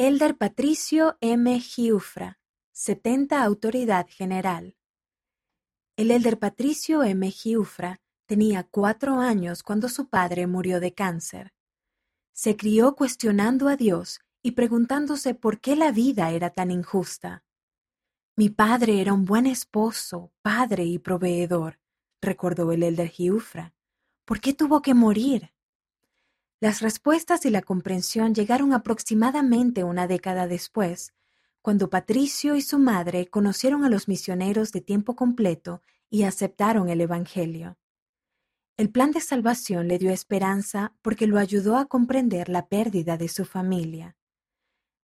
Elder Patricio M. Giufra, 70 Autoridad General. El elder Patricio M. Giufra tenía cuatro años cuando su padre murió de cáncer. Se crió cuestionando a Dios y preguntándose por qué la vida era tan injusta. Mi padre era un buen esposo, padre y proveedor, recordó el elder Giufra. ¿Por qué tuvo que morir? Las respuestas y la comprensión llegaron aproximadamente una década después, cuando Patricio y su madre conocieron a los misioneros de tiempo completo y aceptaron el Evangelio. El plan de salvación le dio esperanza porque lo ayudó a comprender la pérdida de su familia.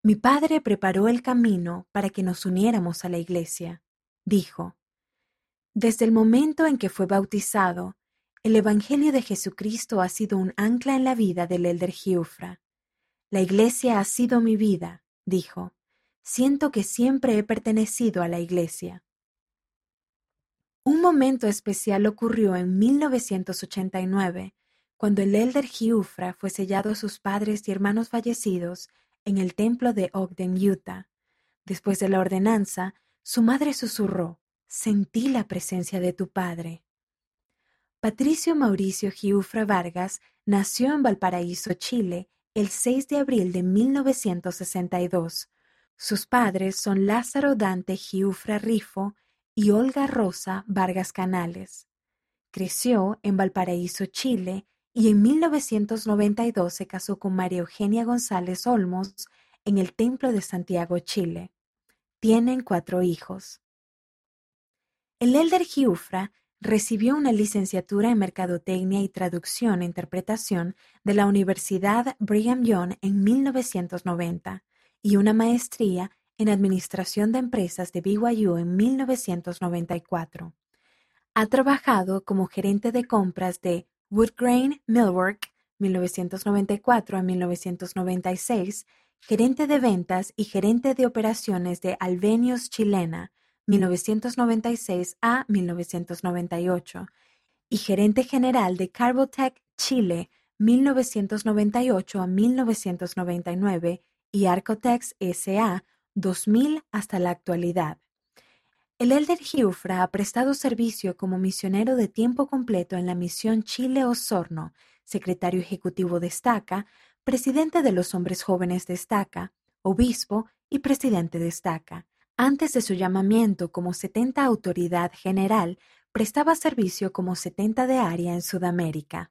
Mi padre preparó el camino para que nos uniéramos a la iglesia. Dijo, Desde el momento en que fue bautizado, el Evangelio de Jesucristo ha sido un ancla en la vida del elder Giufra. La iglesia ha sido mi vida, dijo. Siento que siempre he pertenecido a la iglesia. Un momento especial ocurrió en 1989, cuando el elder Giufra fue sellado a sus padres y hermanos fallecidos en el templo de Ogden, Utah. Después de la ordenanza, su madre susurró, Sentí la presencia de tu padre. Patricio Mauricio Giufra Vargas nació en Valparaíso, Chile, el 6 de abril de 1962. Sus padres son Lázaro Dante Giufra Rifo y Olga Rosa Vargas Canales. Creció en Valparaíso, Chile, y en 1992 se casó con María Eugenia González Olmos en el Templo de Santiago, Chile. Tienen cuatro hijos. El Elder Giufra recibió una licenciatura en Mercadotecnia y Traducción e Interpretación de la Universidad Brigham Young en 1990 y una maestría en Administración de Empresas de BYU en 1994. Ha trabajado como gerente de compras de Woodgrain Millwork, 1994 a 1996, gerente de ventas y gerente de operaciones de Alvenios Chilena, 1996 a 1998, y gerente general de Carbotech Chile, 1998 a 1999, y Arcotex SA, 2000 hasta la actualidad. El Elder Giufra ha prestado servicio como misionero de tiempo completo en la misión Chile-Osorno, secretario ejecutivo de Estaca, presidente de los hombres jóvenes de Estaca, obispo y presidente de Estaca. Antes de su llamamiento como 70 autoridad general, prestaba servicio como 70 de área en Sudamérica.